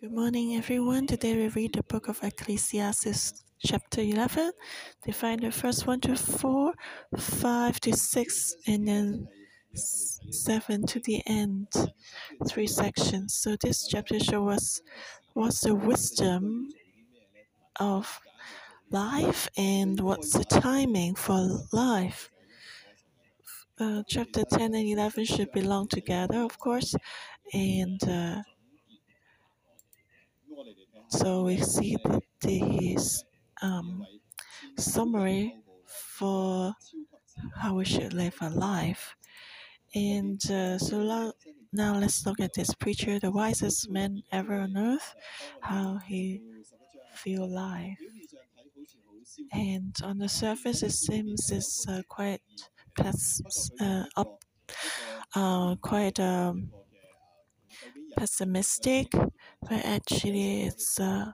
Good morning, everyone. Today we read the book of Ecclesiastes, chapter 11. They find the first 1 to 4, 5 to 6, and then 7 to the end. Three sections. So this chapter shows us what's the wisdom of life and what's the timing for life. Uh, chapter 10 and 11 should belong together, of course, and uh, so we see this um, summary for how we should live our life. And uh, so now let's look at this preacher, the wisest man ever on earth, how he feel life. And on the surface, it seems it's uh, quite uh, up, uh, quite um, pessimistic, but actually it's uh,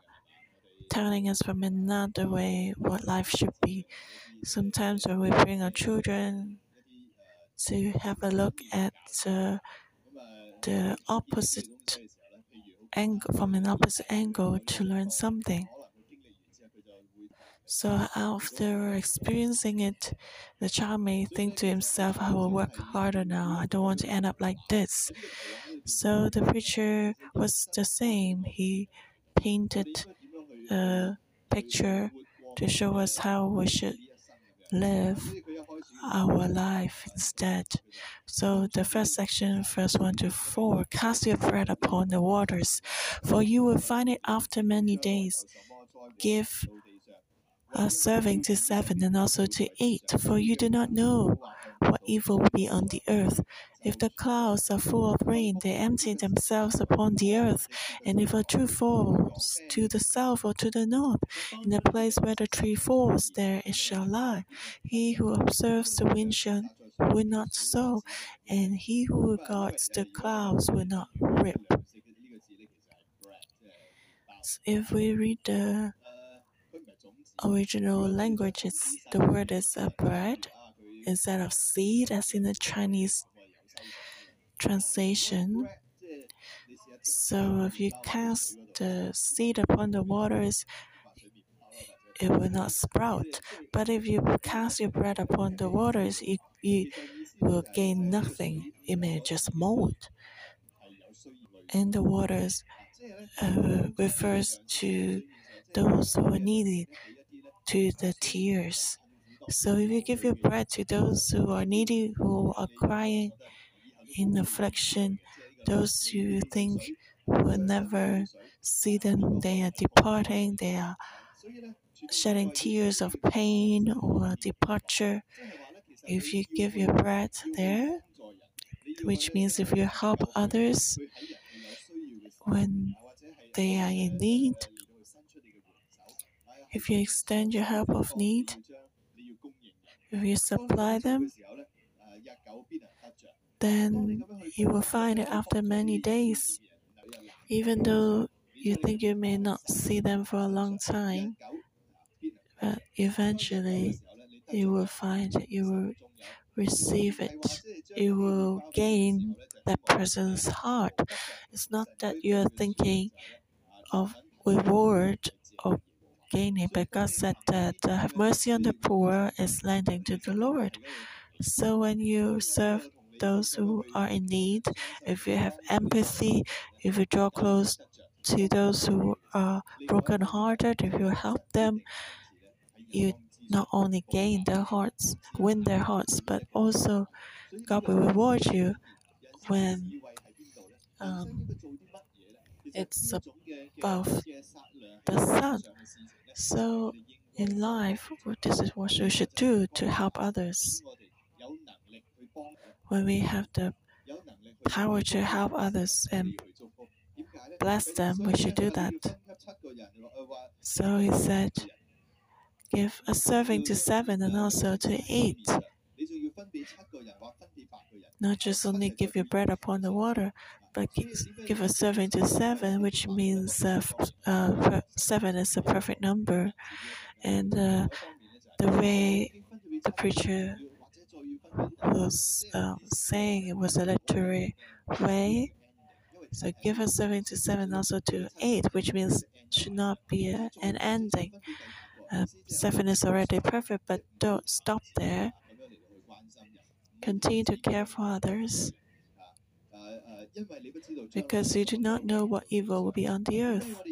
telling us from another way what life should be. Sometimes when we bring our children to have a look at uh, the opposite angle, from an opposite angle to learn something. So after experiencing it, the child may think to himself, I will work harder now. I don't want to end up like this. So the preacher was the same. He painted a picture to show us how we should live our life instead. So the first section, verse 1 to 4 Cast your bread upon the waters, for you will find it after many days. Give a serving to seven and also to eight, for you do not know what evil will be on the earth. If the clouds are full of rain, they empty themselves upon the earth. And if a tree falls to the south or to the north, in the place where the tree falls, there it shall lie. He who observes the wind shall will not sow, and he who regards the clouds will not reap. If we read the original languages, the word is bread instead of seed, as in the Chinese translation. So if you cast the seed upon the waters, it will not sprout. But if you cast your bread upon the waters, it, you will gain nothing. It may just mold. And the waters uh, refers to those who are needy, to the tears. So if you give your bread to those who are needy, who are crying in affliction, those who think will never see them, they are departing, they are shedding tears of pain or departure. If you give your bread there, which means if you help others when they are in need, if you extend your help of need, if you supply them, then you will find it after many days, even though you think you may not see them for a long time, but eventually you will find it, you will receive it, you will gain that person's heart. It's not that you are thinking of reward or gaining, but God said that uh, have mercy on the poor is lending to the Lord. So when you serve those who are in need, if you have empathy, if you draw close to those who are brokenhearted, if you help them, you not only gain their hearts, win their hearts, but also God will reward you when um, it's above the sun. So, in life, this is what we should do to help others. When we have the power to help others and bless them, we should do that. So he said, Give a serving to seven and also to eight. Not just only give your bread upon the water, but give a 7 to seven, which means uh, uh, seven is a perfect number. And uh, the way the preacher was um, saying it was a literary way. So give us 77 also to 8, which means should not be a, an ending. Uh, seven is already perfect, but don't stop there. Continue to care for others because you do not know what evil will be on the earth.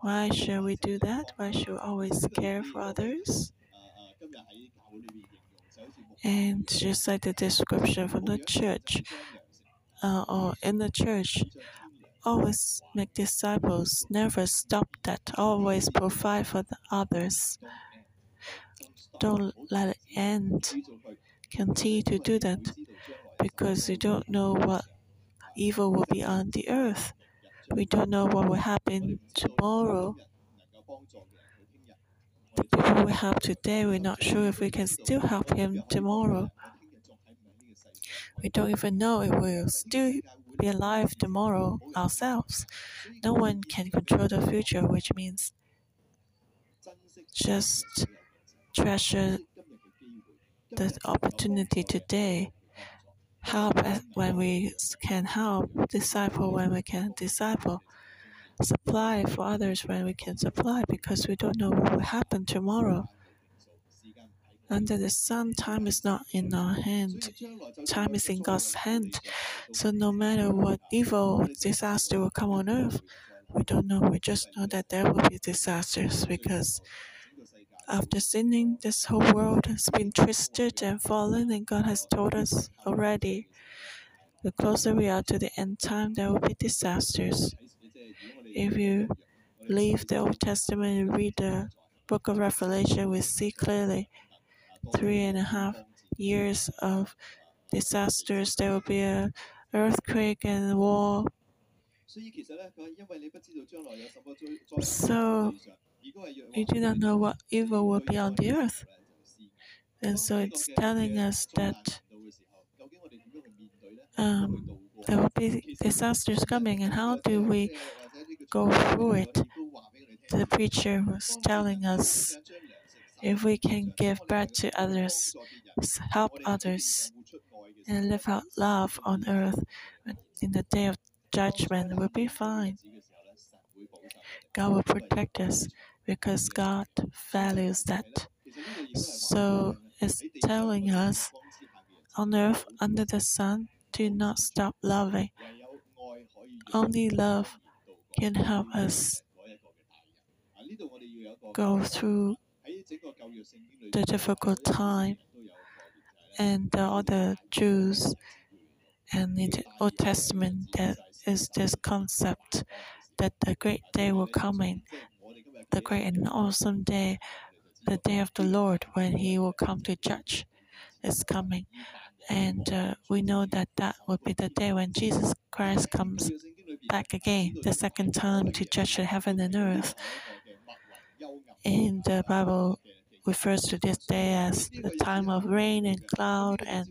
Why should we do that? Why should we always care for others? And just like the description from the church, uh, or in the church, always make disciples, never stop that, always provide for the others. Don't let it end. Continue to do that because we don't know what evil will be on the earth. We don't know what will happen tomorrow. The people we help today, we're not sure if we can still help him tomorrow. We don't even know if we'll still be alive tomorrow ourselves. No one can control the future, which means just treasure the opportunity today. Help when we can help, disciple when we can disciple, supply for others when we can supply, because we don't know what will happen tomorrow. Under the sun, time is not in our hand. Time is in God's hand. So no matter what evil disaster will come on earth, we don't know. We just know that there will be disasters because after sinning, this whole world has been twisted and fallen, and God has told us already. The closer we are to the end time, there will be disasters. If you leave the Old Testament and read the book of Revelation, we see clearly three and a half years of disasters. There will be an earthquake and war. So you do not know what evil will be on the earth. And so it's telling us that um, there will be disasters coming, and how do we go through it? The preacher was telling us if we can give bread to others, help others, and live out love on earth, in the day of judgment, we'll be fine. God will protect us because God values that. So it's telling us on earth, under the sun, do not stop loving. Only love can help us go through the difficult time and all the Jews and in the Old Testament there is this concept that the great day will come in, the great and awesome day, the day of the Lord when He will come to judge is coming. And uh, we know that that will be the day when Jesus Christ comes back again, the second time to judge the heaven and earth. In the Bible refers to this day as the time of rain and cloud and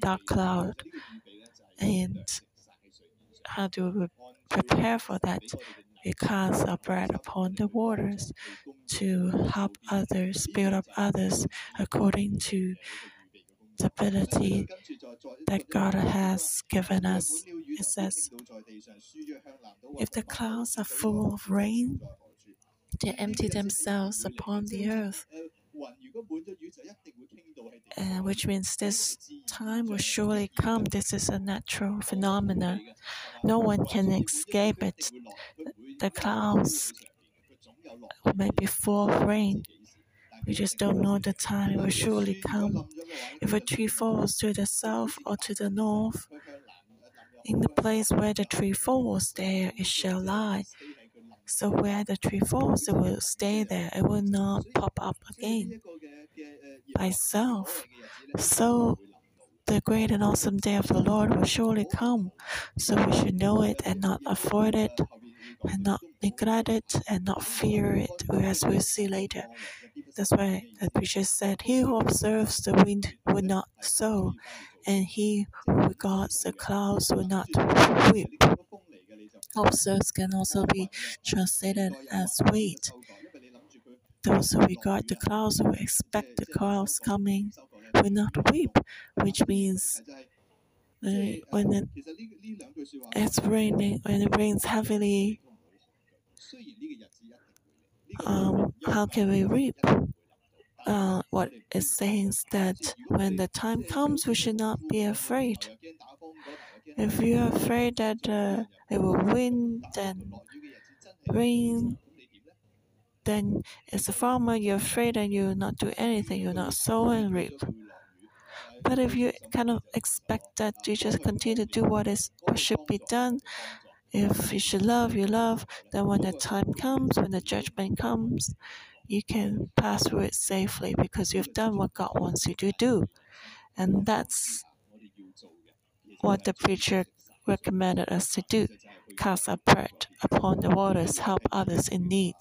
dark cloud. And how do we prepare for that? Because of bread upon the waters to help others, build up others according to the ability that God has given us. It says, if the clouds are full of rain, they empty themselves upon the earth. Which means this time will surely come. This is a natural phenomenon. No one can escape it. The clouds may be full of rain. We just don't know the time it will surely come. If a tree falls to the south or to the north, in the place where the tree falls, there it shall lie. So where the tree falls, it will stay there. It will not pop up again by itself. So the great and awesome day of the Lord will surely come. So we should know it and not avoid it, and not neglect it, and not fear it, as we'll see later. That's why the preacher said, He who observes the wind will not sow, and he who regards the clouds will not weep. Observes can also be translated as wait. Those who regard the clouds who expect the clouds coming will not weep, which means uh, when the it's raining, when it rains heavily, um, how can we reap? Uh, what it says is that when the time comes, we should not be afraid. If you're afraid that uh, it will wind and rain, then as a farmer, you're afraid and you will not do anything. You'll not sow and reap. But if you kind of expect that you just continue to do what is what should be done, if you should love, you love, then when the time comes, when the judgment comes, you can pass through it safely because you've done what God wants you to do. And that's what the preacher recommended us to do cast our bread upon the waters, help others in need.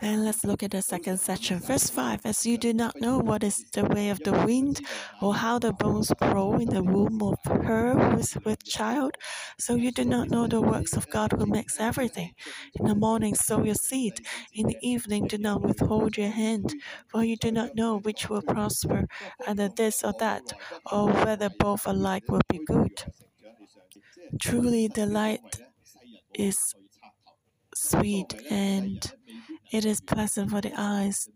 And let's look at the second section. Verse 5 As you do not know what is the way of the wind, or how the bones grow in the womb of her who is with child, so you do not know the works of God who makes everything. In the morning, sow your seed. In the evening, do not withhold your hand, for you do not know which will prosper, either this or that, or whether both alike will be good. Truly, the light is sweet and it is pleasant for the eyes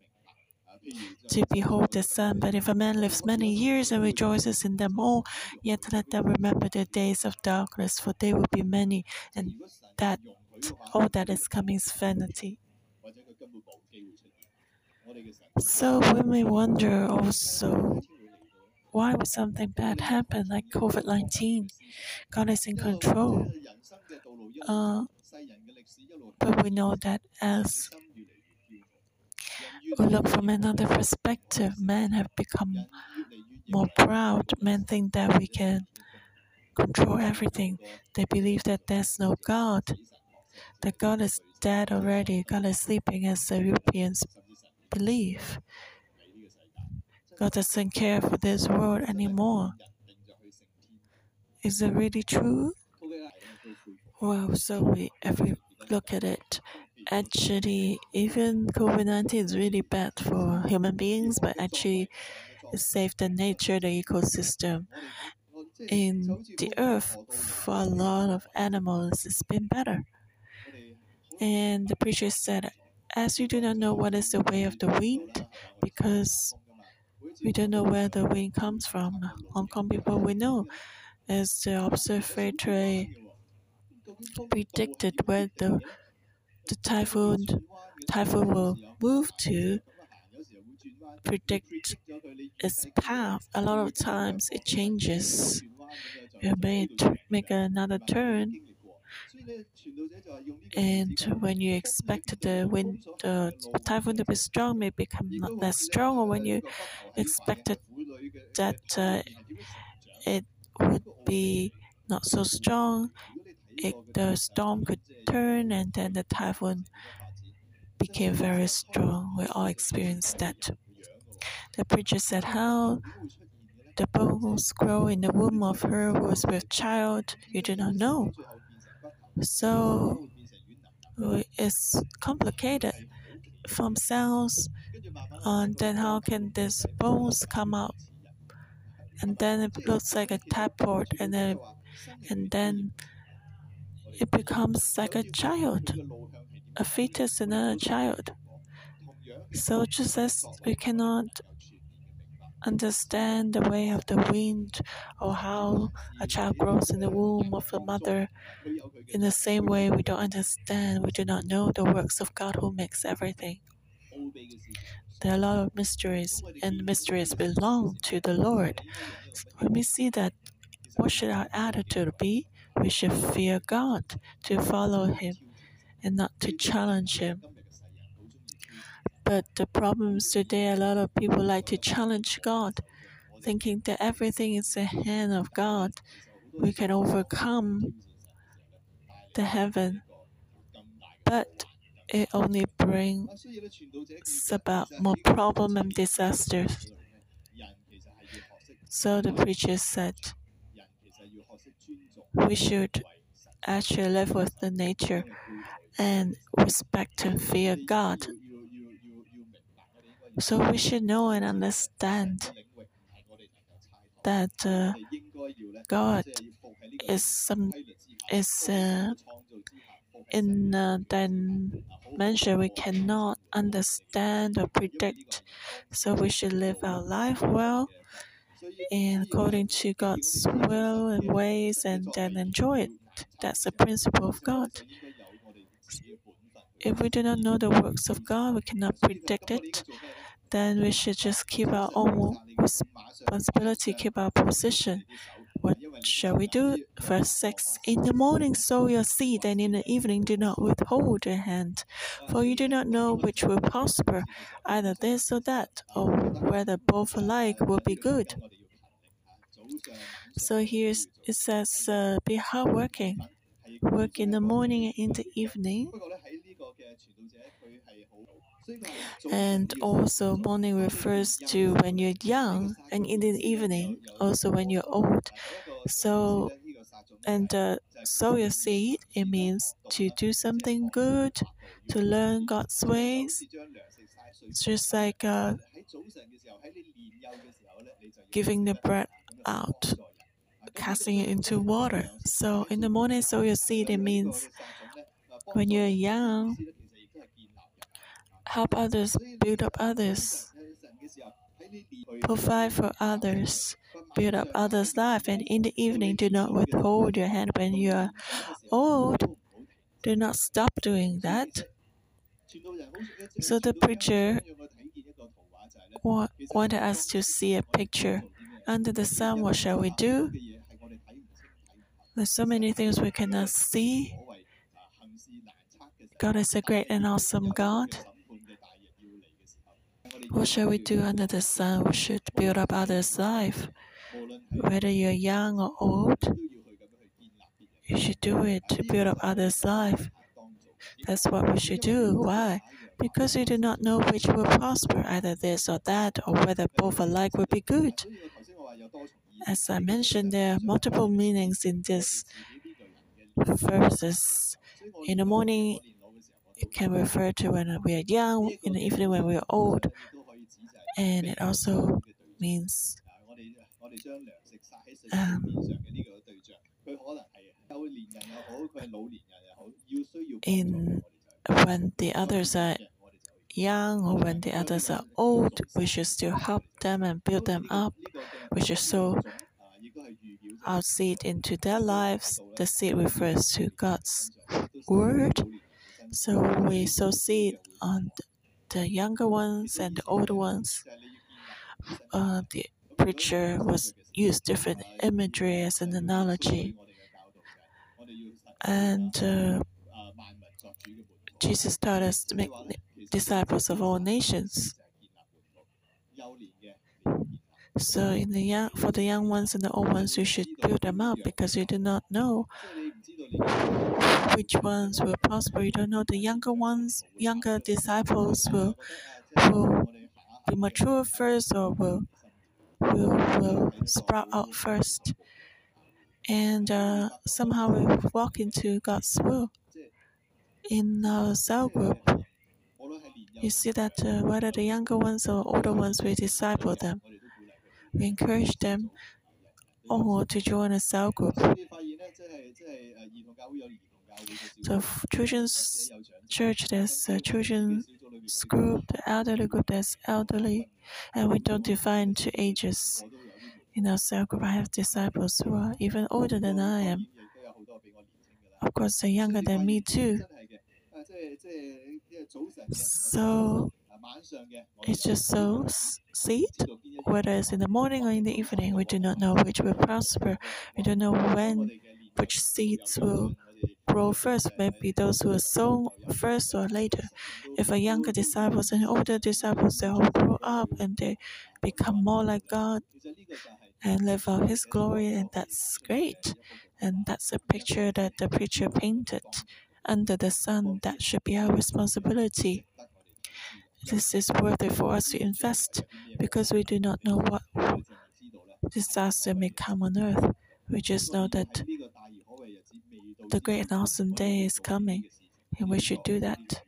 to behold the sun. But if a man lives many years and rejoices in them all, yet let them remember the days of darkness, for they will be many, and that all that is coming is vanity. So we wonder also why would something bad happen like COVID 19? God is in control. Uh, but we know that as we look from another perspective, men have become more proud. Men think that we can control everything. They believe that there's no God, that God is dead already, God is sleeping, as the Europeans believe. God doesn't care for this world anymore. Is it really true? Well, so we, if we look at it, actually, even COVID 19 is really bad for human beings, but actually, it saved the nature, the ecosystem. In the earth, for a lot of animals, it's been better. And the preacher said, As you do not know what is the way of the wind, because we don't know where the wind comes from. Hong Kong people, we know, as the observatory predicted where the, the typhoon typhoon will move to, predict its path. A lot of times it changes. You may make another turn, and when you expect the wind, typhoon to be strong, may become not less strong, or when you expected that uh, it would be not so strong, it, the storm could turn, and then the typhoon became very strong. We all experienced that. The preacher said, How the bones grow in the womb of her who is with child, you do not know. So it's complicated from cells. And then how can these bones come out? And then it looks like a tadpole, and then and then it becomes like a child, a fetus and then a child. So just as we cannot understand the way of the wind or how a child grows in the womb of the mother, in the same way we don't understand, we do not know the works of God who makes everything. There are a lot of mysteries, and mysteries belong to the Lord. When we see that, what should our attitude be? We should fear God, to follow Him, and not to challenge Him. But the problems today, a lot of people like to challenge God, thinking that everything is the hand of God. We can overcome the heaven, but it only brings about more problem and disasters. So the preacher said, we should actually live with the nature and respect and fear God. So we should know and understand that uh, God is some is uh, in a dimension we cannot understand or predict. So we should live our life well and according to God's will and ways and then enjoy it. That's the principle of God. If we do not know the works of God, we cannot predict it, then we should just keep our own responsibility, keep our position. What shall we do? Verse 6 In the morning sow your seed, and in the evening do not withhold your hand. For you do not know which will prosper, either this or that, or whether both alike will be good. So here it says, uh, Be hardworking, work in the morning and in the evening. And also, morning refers to when you're young, and in the evening, also when you're old. So, and uh, sow your seed, it means to do something good, to learn God's ways. It's just like uh, giving the bread out, casting it into water. So, in the morning, sow your seed, it means when you're young, help others, build up others, provide for others, build up others' life, and in the evening, do not withhold your hand when you are old. Do not stop doing that. So the preacher wanted us to see a picture. Under the sun, what shall we do? There's so many things we cannot see. God is a great and awesome God. What shall we do under the sun? We should build up others' life. Whether you're young or old, you should do it to build up others' life. That's what we should do. Why? Because we do not know which will prosper, either this or that, or whether both alike will be good. As I mentioned, there are multiple meanings in this verses. In the morning, it can refer to when we are young, in the evening when we are old, and it also means um, in when the others are young or when the others are old, we should still help them and build them up. We should sow our seed into their lives. The seed refers to God's word. So we sow seed on the younger ones and the older ones. Uh, the preacher was used different imagery as an analogy. And uh, Jesus taught us to make disciples of all nations. So, in the young, for the young ones and the old ones, you should build them up because you do not know which ones will prosper. You don't know the younger ones, younger disciples will will be mature first or will will will sprout out first. And uh, somehow we walk into God's will in our cell group, you see that uh, whether the younger ones or older ones, we disciple them. We encourage them all to join a cell group. So, children's church, there's a children's group, the elderly group, there's elderly, and we don't define two ages. In our cell group, I have disciples who are even older than I am. Of course, they're younger than me too. So it's just so seed, whether it's in the morning or in the evening, we do not know which will prosper. We don't know when which seeds will grow first. Maybe those who are sown first or later. If a younger disciples and older disciples, they all grow up and they become more like God and live out His glory, and that's great. And that's a picture that the preacher painted under the sun. That should be our responsibility. This is worthy for us to invest because we do not know what disaster may come on earth. We just know that the great and awesome day is coming, and we should do that.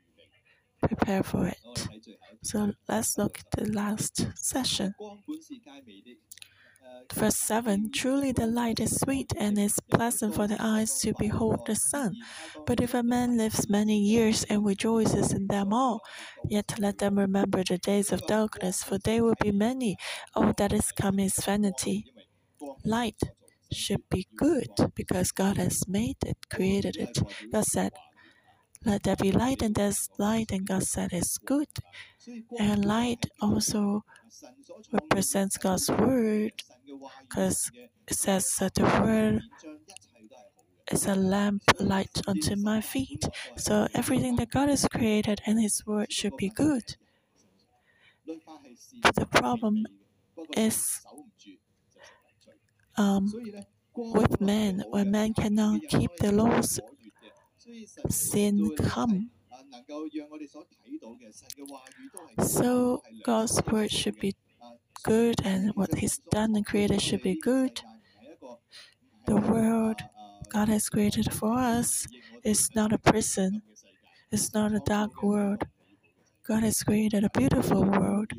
Prepare for it. So let's look at the last session. Verse 7 Truly the light is sweet and is pleasant for the eyes to behold the sun. But if a man lives many years and rejoices in them all, yet let them remember the days of darkness, for they will be many. All that is come is vanity. Light should be good because God has made it, created it. God said, Let there be light, and there's light, and God said it's good. And light also represents God's word because it says that the word is a lamp light unto my feet. So everything that God has created and His word should be good. But the problem is um, with man, when man cannot keep the laws, sin come. So God's word should be good, and what He's done and created should be good. The world God has created for us is not a prison, it's not a dark world. God has created a beautiful world,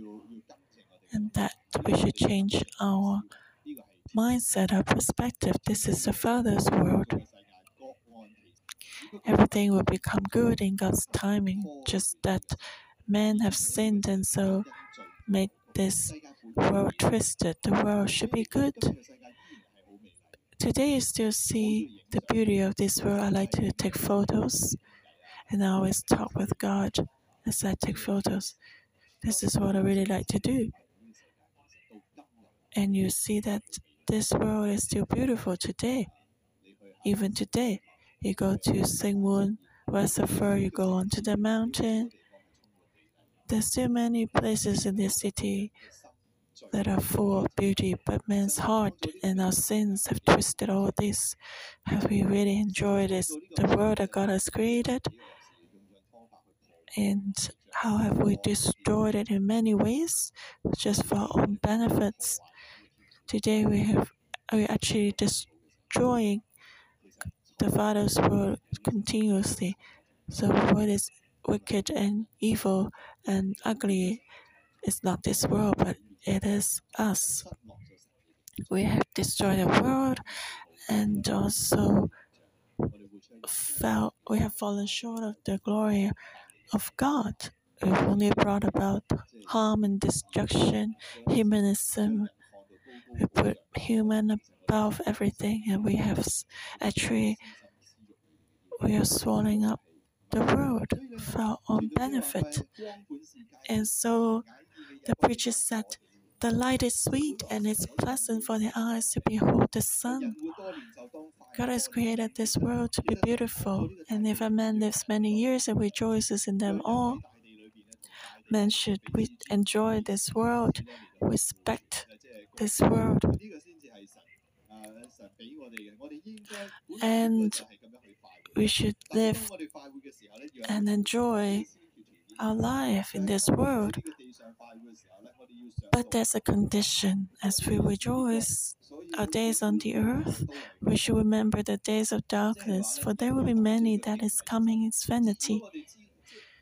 and that we should change our mindset, our perspective. This is the Father's world. Everything will become good in God's timing, just that men have sinned and so made this world twisted. The world should be good. Today, you still see the beauty of this world. I like to take photos, and I always talk with God as I take photos. This is what I really like to do. And you see that this world is still beautiful today. Even today, you go to Sing Mun Reservoir, you go onto the mountain. There's still many places in this city that are full of beauty, but man's heart and our sins have twisted all this. Have we really enjoyed this, the world that God has created? And how have we destroyed it in many ways, just for our own benefits? Today we have we actually destroying the Father's world continuously. So what is wicked and evil and ugly is not this world, but it is us. We have destroyed the world and also fell, we have fallen short of the glory of God. We've only brought about harm and destruction, humanism. We put human above everything, and we have actually we are swallowing up the world for our own benefit. And so the preacher said, The light is sweet and it's pleasant for the eyes to behold the sun. God has created this world to be beautiful, and if a man lives many years and rejoices in them all, man should enjoy this world, respect this world. And we should live and enjoy our life in this world. But there's a condition as we rejoice our days on the earth, we should remember the days of darkness, for there will be many that is coming its vanity.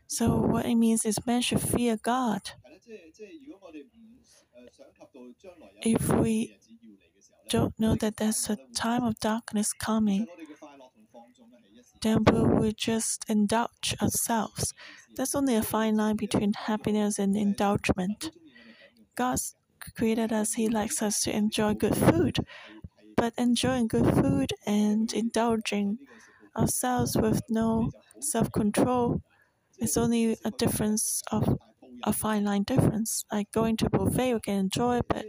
So, what it means is man should fear God. If we don't know that there's a time of darkness coming, then we will just indulge ourselves. There's only a fine line between happiness and indulgence. God created us, He likes us to enjoy good food. But enjoying good food and indulging ourselves with no self control is only a difference of a fine line difference. Like going to a buffet, we can enjoy, but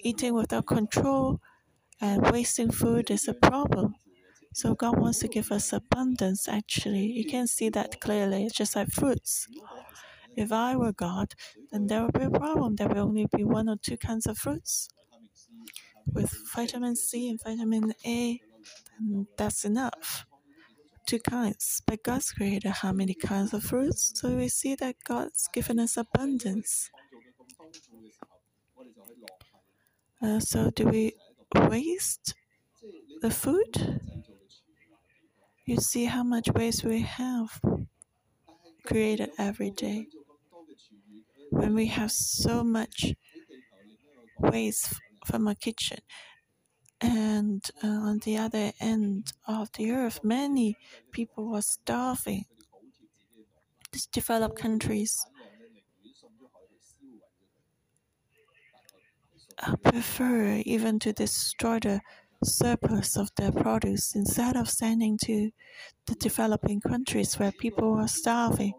eating without control and wasting food is a problem. So God wants to give us abundance actually. You can see that clearly, It's just like fruits. If I were God, then there would be a problem. There will only be one or two kinds of fruits. With vitamin C and vitamin A, then that's enough. Two kinds. But God's created how many kinds of fruits? So we see that God's given us abundance. Uh, so do we waste the food? You see how much waste we have created every day. When we have so much waste from our kitchen. And uh, on the other end of the earth, many people were starving. These developed countries uh, prefer even to destroy the surplus of their produce instead of sending to the developing countries where people are starving.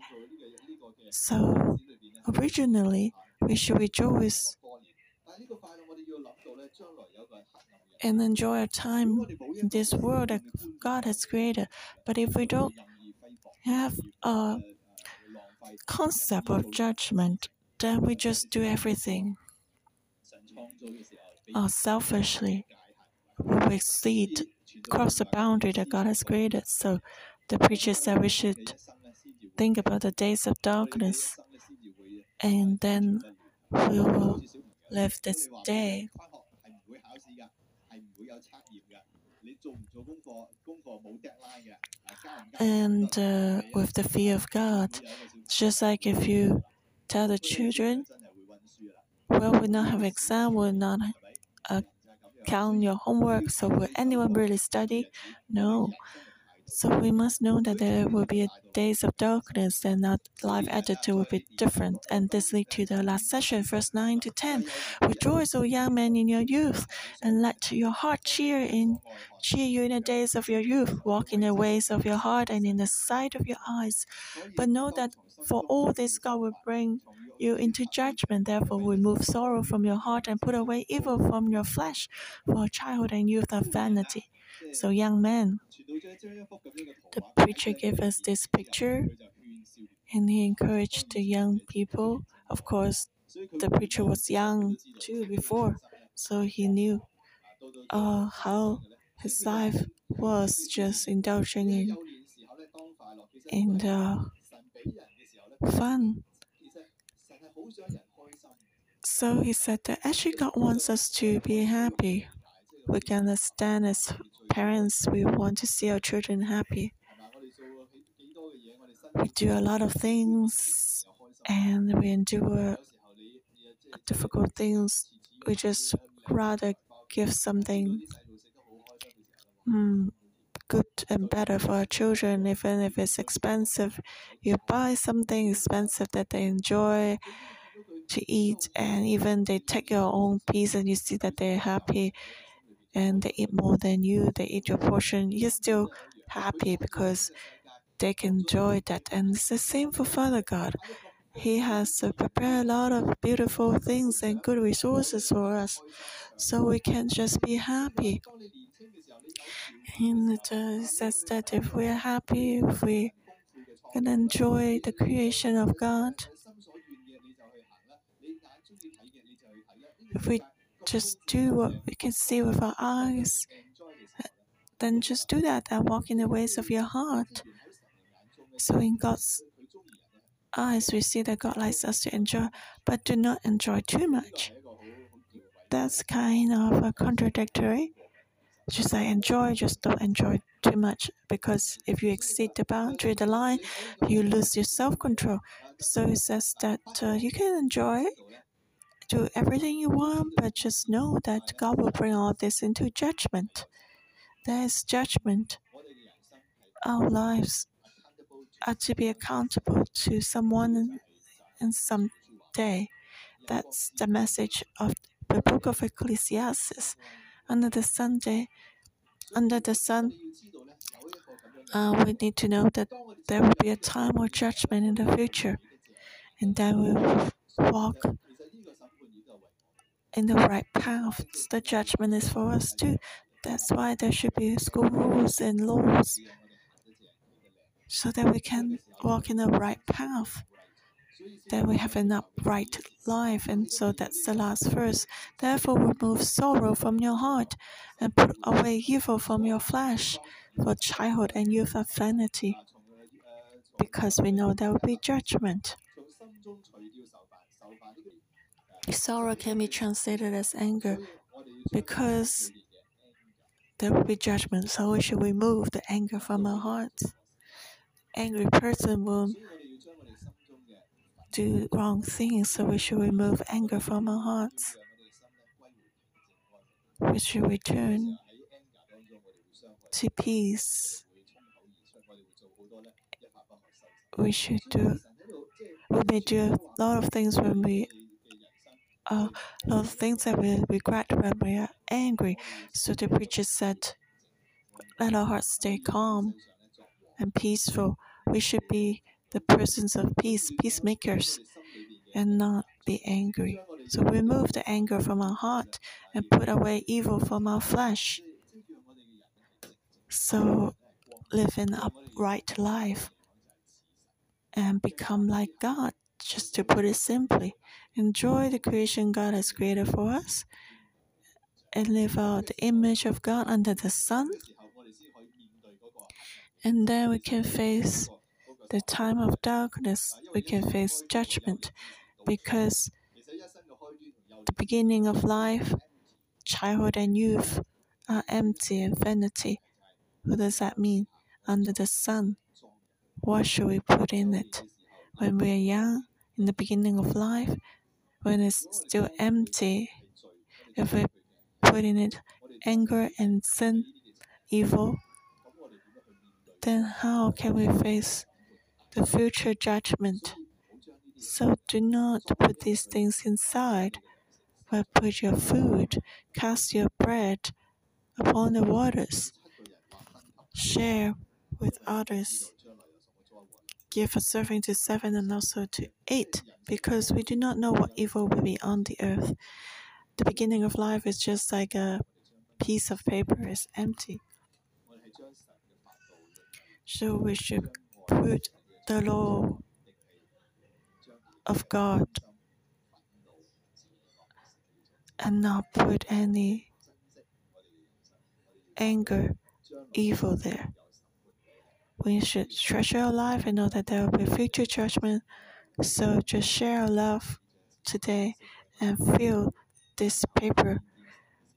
So, originally, we should rejoice and enjoy a time in this world that God has created. But if we don't have a concept of judgment, then we just do everything uh, selfishly. We exceed, cross the boundary that God has created. So the preacher said we should think about the days of darkness and then we will live this day. And uh, with the fear of God, just like if you tell the children, well, we not have exam, we'll not uh, count your homework, so will anyone really study? No. So we must know that there will be days of darkness and that life attitude will be different. And this leads to the last session, verse 9 to 10. Rejoice, O young men, in your youth, and let your heart cheer in cheer you in the days of your youth. Walk in the ways of your heart and in the sight of your eyes. But know that for all this God will bring you into judgment. Therefore, remove sorrow from your heart and put away evil from your flesh. For childhood and youth are vanity. So, young man, the preacher gave us this picture and he encouraged the young people. Of course, the preacher was young too before, so he knew uh, how his life was just indulging in, in uh, fun. So he said that actually God wants us to be happy. We can understand as parents, we want to see our children happy. We do a lot of things and we endure difficult things. We just rather give something mm, good and better for our children, even if it's expensive. You buy something expensive that they enjoy to eat, and even they take your own piece and you see that they're happy and they eat more than you, they eat your portion, you're still happy because they can enjoy that. And it's the same for Father God. He has prepared a lot of beautiful things and good resources for us, so we can just be happy. And it uh, says that if we're happy, if we can enjoy the creation of God, if we just do what we can see with our eyes, then just do that and walk in the ways of your heart. So, in God's eyes, we see that God likes us to enjoy, but do not enjoy too much. That's kind of a contradictory. Just like enjoy, just don't enjoy too much because if you exceed the boundary, the line, you lose your self control. So it says that uh, you can enjoy do everything you want, but just know that God will bring all this into judgment. There is judgment. Our lives are to be accountable to someone in some day. That's the message of the book of Ecclesiastes. Under the Sunday, under the sun, uh, we need to know that there will be a time of judgment in the future, and then we will walk in the right path. The judgment is for us too. That's why there should be school rules and laws so that we can walk in the right path. That we have an upright life, and so that's the last verse. Therefore, remove sorrow from your heart and put away evil from your flesh, for childhood and youth are vanity, because we know there will be judgment. Sorrow can be translated as anger because there will be judgment, so we should remove the anger from our hearts. Angry person will do wrong things, so we should remove anger from our hearts. we should return to peace. We should do. We may do a lot of things when we. Uh, a lot of things that we regret when we are angry. So the preacher said, "Let our hearts stay calm and peaceful. We should be the persons of peace, peacemakers, and not be angry. So remove the anger from our heart and put away evil from our flesh. So live an upright life and become like God, just to put it simply. Enjoy the creation God has created for us and live out the image of God under the sun. And then we can face the time of darkness, we can face judgment because the beginning of life, childhood, and youth are empty and vanity. What does that mean? Under the sun, what should we put in it? When we are young, in the beginning of life, when it's still empty, if we put in it anger and sin, evil, then how can we face the future judgment? So do not put these things inside, but put your food, cast your bread upon the waters, share with others. Give a serving to seven and also to eight, because we do not know what evil will be on the earth. The beginning of life is just like a piece of paper, is empty. So we should put the law of God and not put any anger, evil there. We should treasure our life and know that there will be future judgment. So just share our love today and fill this paper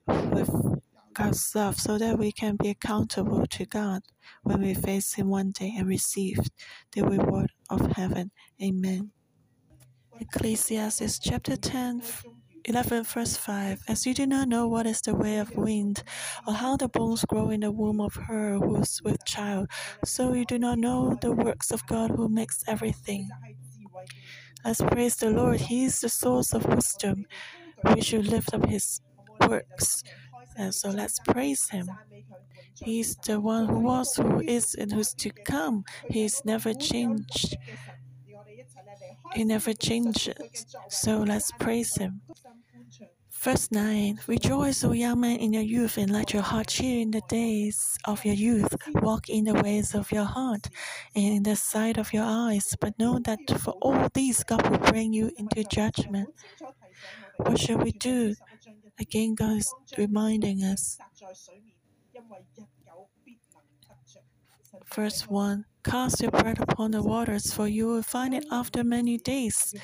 with God's love so that we can be accountable to God when we face Him one day and receive the reward of heaven. Amen. Ecclesiastes chapter 10, 11, verse 5. As you do not know what is the way of wind, or how the bones grow in the womb of her who is with child, so you do not know the works of God who makes everything. Let's praise the Lord. He is the source of wisdom. We should lift up His works. And so let's praise Him. He's the one who was, who is, and who's to come. He's never changed. He never changes. So let's praise Him. Verse 9 Rejoice, O young man, in your youth, and let your heart cheer in the days of your youth. Walk in the ways of your heart and in the sight of your eyes. But know that for all these, God will bring you into judgment. What shall we do? Again, God is reminding us. Verse 1 Cast your bread upon the waters, for you will find it after many days.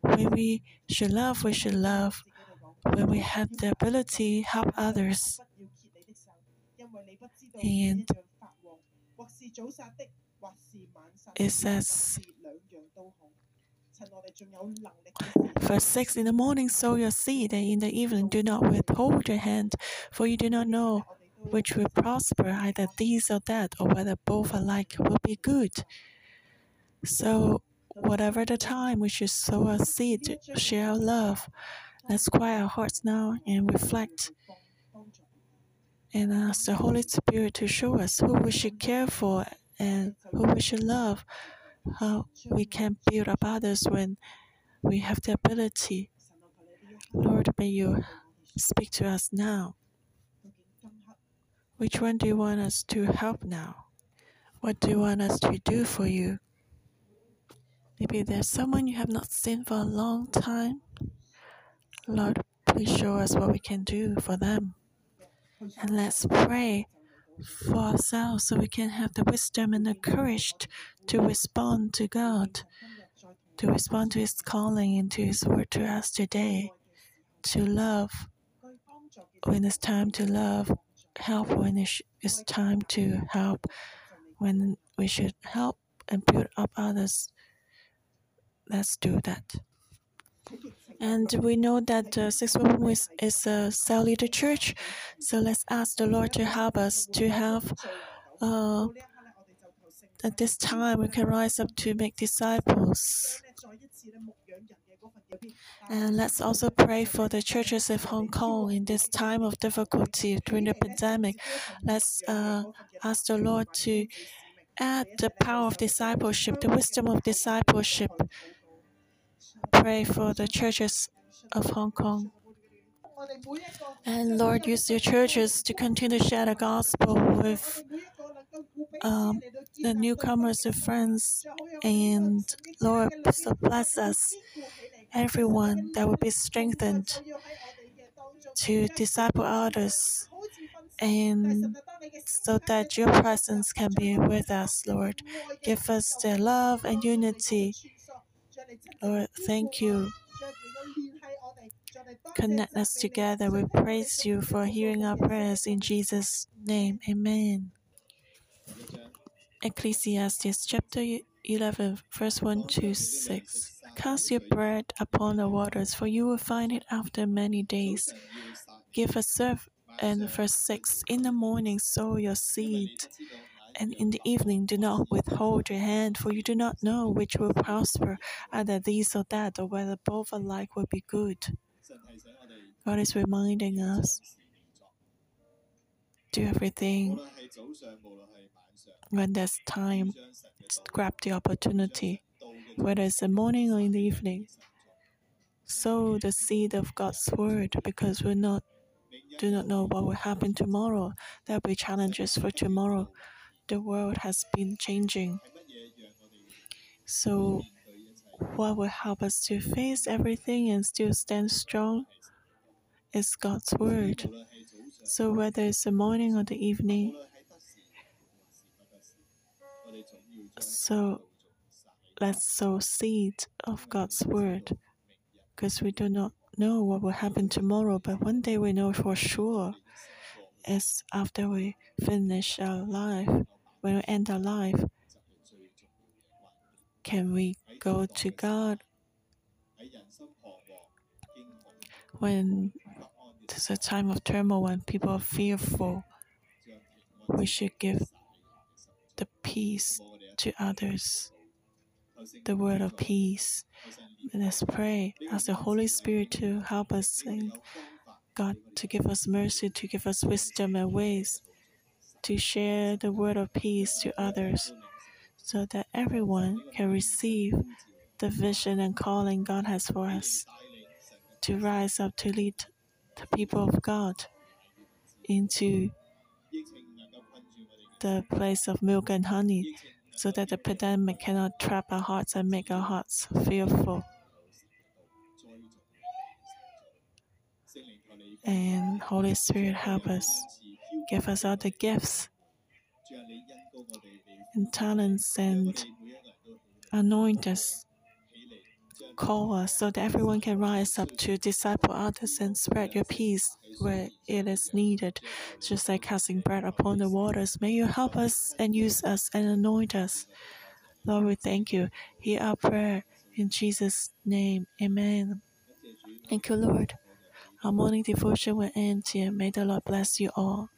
When we should love, we should love. When we have the ability, help others. And it says, Verse 6 In the morning sow your seed, and in the evening do not withhold your hand, for you do not know which will prosper, either these or that, or whether both alike will be good. So, whatever the time, we should sow our seed, share our love. Let's quiet our hearts now and reflect and uh, ask the Holy Spirit to show us who we should care for and who we should love, how we can build up others when we have the ability. Lord, may you speak to us now. Which one do you want us to help now? What do you want us to do for you? Maybe there's someone you have not seen for a long time. Lord, please show us what we can do for them. And let's pray for ourselves so we can have the wisdom and the courage to respond to God, to respond to His calling and to His word to us today, to love when it's time to love, help when it's time to help, when we should help and build up others. Let's do that. And we know that the sixth woman is, is a cell leader church. So let's ask the Lord to help us to have uh, at this time we can rise up to make disciples. And let's also pray for the churches of Hong Kong in this time of difficulty during the pandemic. Let's uh, ask the Lord to add the power of discipleship, the wisdom of discipleship. Pray for the churches of Hong Kong. And Lord, use your churches to continue to share the gospel with um, the newcomers, the friends, and Lord, so bless us, everyone that will be strengthened to disciple others, and so that your presence can be with us, Lord. Give us the love and unity. Lord, thank you. Connect us together. We praise you for hearing our prayers in Jesus' name. Amen. Ecclesiastes chapter 11, verse 1 to 6. Cast your bread upon the waters, for you will find it after many days. Give a serve. And verse 6 In the morning sow your seed, and in the evening do not withhold your hand, for you do not know which will prosper, either these or that, or whether both alike will be good. God is reminding us do everything when there's time, grab the opportunity, whether it's the morning or in the evening. Sow the seed of God's word because we not do not know what will happen tomorrow. There will be challenges for tomorrow. The world has been changing. So, what will help us to face everything and still stand strong is God's word. So, whether it's the morning or the evening, so let's sow seed of God's word because we do not know what will happen tomorrow, but one day we know for sure is after we finish our life, when we end our life, can we go to God when there's a time of turmoil, when people are fearful? We should give the peace to others, the word of peace. Let's pray. Ask the Holy Spirit to help us and God to give us mercy, to give us wisdom and ways to share the word of peace to others so that everyone can receive the vision and calling God has for us to rise up to lead the people of God into the place of milk and honey so that the pandemic cannot trap our hearts and make our hearts fearful. And Holy Spirit, help us. Give us all the gifts and talents and anoint us, call us so that everyone can rise up to disciple others and spread your peace where it is needed, just like casting bread upon the waters. May you help us and use us and anoint us. Lord, we thank you. Hear our prayer in Jesus' name. Amen. Thank you, Lord. Our morning devotion will end here. May the Lord bless you all.